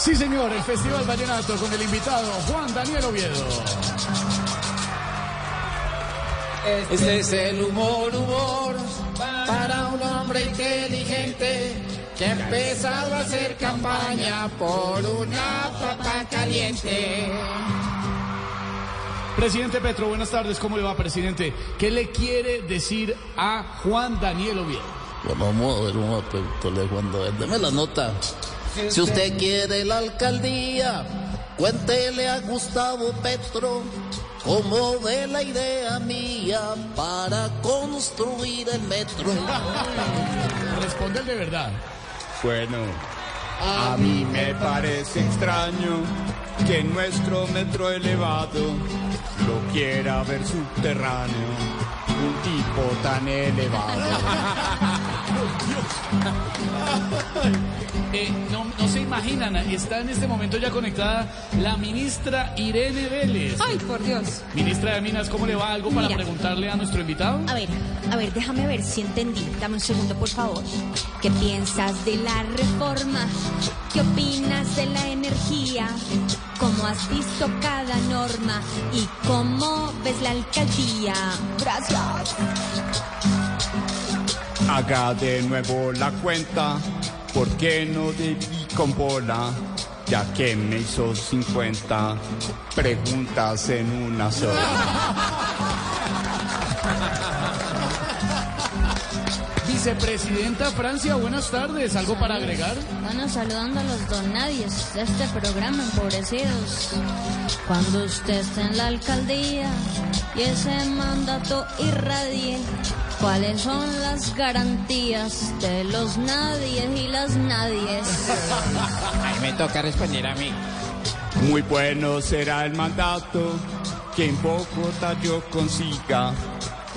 Sí, señor, el Festival Vallenato con el invitado Juan Daniel Oviedo. Este es el humor, humor, para un hombre inteligente que ha empezado a hacer campaña por una papa caliente. Presidente Petro, buenas tardes, ¿cómo le va, presidente? ¿Qué le quiere decir a Juan Daniel Oviedo? Bueno, vamos a ver un momento, le Juan Daniel. Deme la nota. Si usted quiere la alcaldía, cuéntele a Gustavo Petro cómo ve la idea mía para construir el metro. Responde de verdad. Bueno, a mí me parece extraño que nuestro metro elevado lo quiera ver subterráneo, un tipo tan elevado. Eh, no, no se imaginan, está en este momento ya conectada la ministra Irene Vélez. Ay, por Dios. Ministra de Minas, ¿cómo le va? ¿Algo para Mira. preguntarle a nuestro invitado? A ver, a ver, déjame ver si entendí. Dame un segundo, por favor. ¿Qué piensas de la reforma? ¿Qué opinas de la energía? ¿Cómo has visto cada norma? ¿Y cómo ves la alcaldía? Gracias. Haga de nuevo la cuenta, ¿por qué no debí con bola? Ya que me hizo 50 preguntas en una sola. Vicepresidenta Francia, buenas tardes. ¿Algo para agregar? Bueno, saludando a los donadies de este programa, empobrecidos. Cuando usted esté en la alcaldía y ese mandato irradie, ¿cuáles son las garantías de los nadies y las nadies? Ahí me toca responder a mí. Muy bueno será el mandato que en Bogotá yo consiga,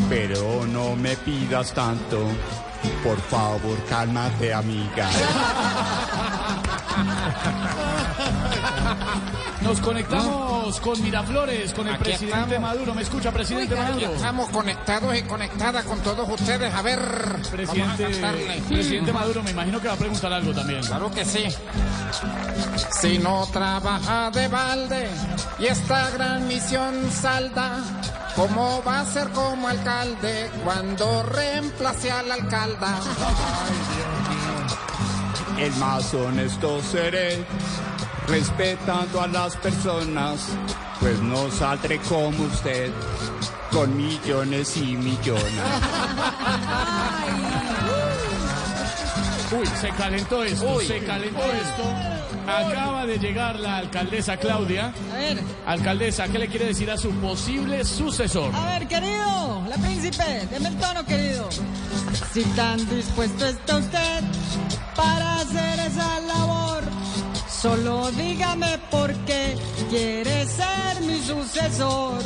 pero no me pidas tanto. Por favor, cálmate, amiga. Nos conectamos con Miraflores, con el Aquí presidente estamos. Maduro. ¿Me escucha, presidente Oiga, Maduro? Estamos conectados y conectadas con todos ustedes. A ver, Presidente, vamos a presidente Maduro, me imagino que va a preguntar algo también. Claro que sí. Si no trabaja de balde y esta gran misión salda, ¿cómo va a ser como alcalde cuando reemplace al alcalda? El más honesto seré, respetando a las personas, pues no saldré como usted, con millones y millones. Uy, se calentó esto, se calentó esto. Acaba de llegar la alcaldesa Claudia. A ver, Alcaldesa, ¿qué le quiere decir a su posible sucesor? a ver, querido, la príncipe, deme el tono, querido. Si tan dispuesto está usted para hacer esa labor, solo dígame por qué quiere ser mi sucesor.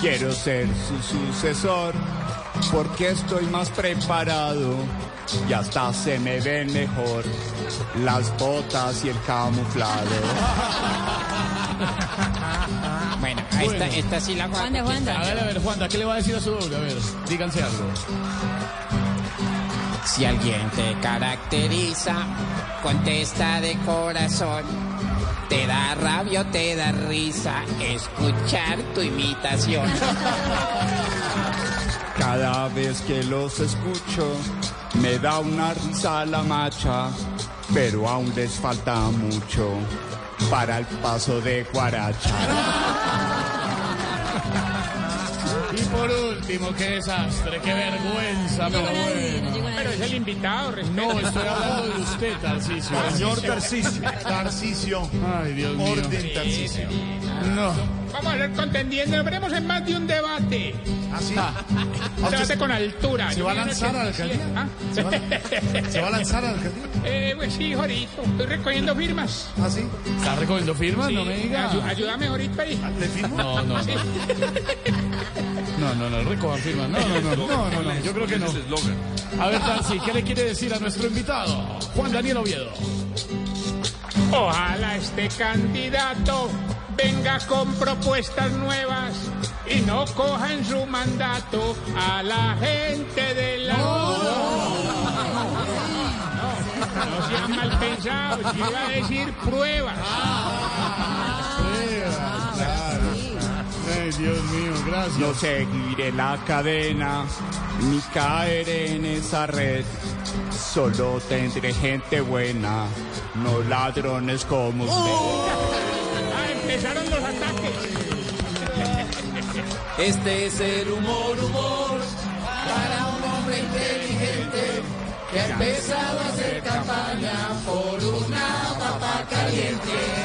Quiero ser su sucesor, porque estoy más preparado y hasta se me ven mejor las botas y el camuflado. Bueno, ahí está, esta sí la. Juanda, está. Juanda. A ver, a ver, Juanda, ¿qué le va a decir a su doble? A ver, díganse algo. Si alguien te caracteriza, contesta de corazón. Te da rabia o te da risa escuchar tu imitación. Cada vez que los escucho, me da una risa la macha, pero aún les falta mucho para el paso de Guaracha. Y por último, qué desastre, qué vergüenza, pero bueno. Es el invitado, No, estoy hablando de usted, Tarcisio. Señor Tarcisio. Tarcisio. Ay, Dios mío. Orden Tarcisio. No. Vamos a ser contendiendo, veremos en más de un debate. Así. Un debate con altura. ¿Se va a lanzar a la alcaldía? ¿Ah? ¿Se va, ¿Se va a lanzar a la alcaldía? Eh, pues sí, ahorita. Estoy recogiendo firmas. ¿Así? ¿Está recogiendo firmas? No me diga. Ayu- ayúdame ahorita ahí. ¿Le firmo? No, no, no. No, no, no, recojan firmas. No, no, no, no, no, no, yo creo que no. A ver, Tarsi, ¿qué le quiere decir a nuestro invitado? Juan Daniel Oviedo. Ojalá este candidato venga con propuestas nuevas y no coja en su mandato a la gente de la... No sean mal pensados, yo iba a decir pruebas. Dios mío, gracias. No seguiré la cadena ni caer en esa red. Solo tendré gente buena, no ladrones como usted. Ah, empezaron los ataques. Este es el humor, humor, para un hombre inteligente que ha empezado a hacer campaña por una papa caliente.